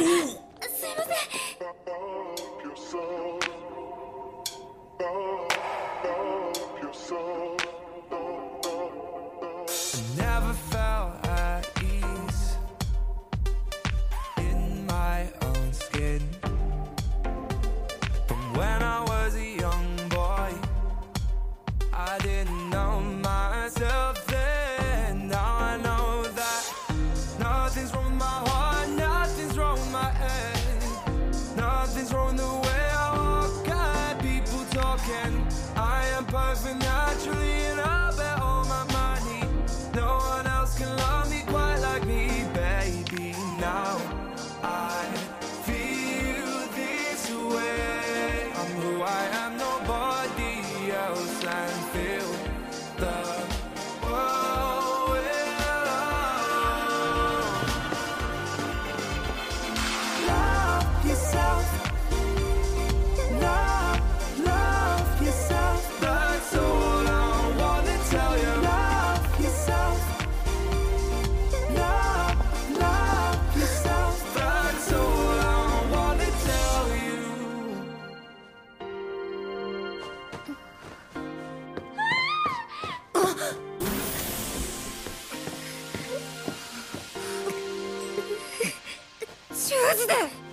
I Never felt at ease in my own skin from when I was a young boy. I didn't know my Nothing's wrong the way I walk. I people talking. I am perfect naturally. マジで。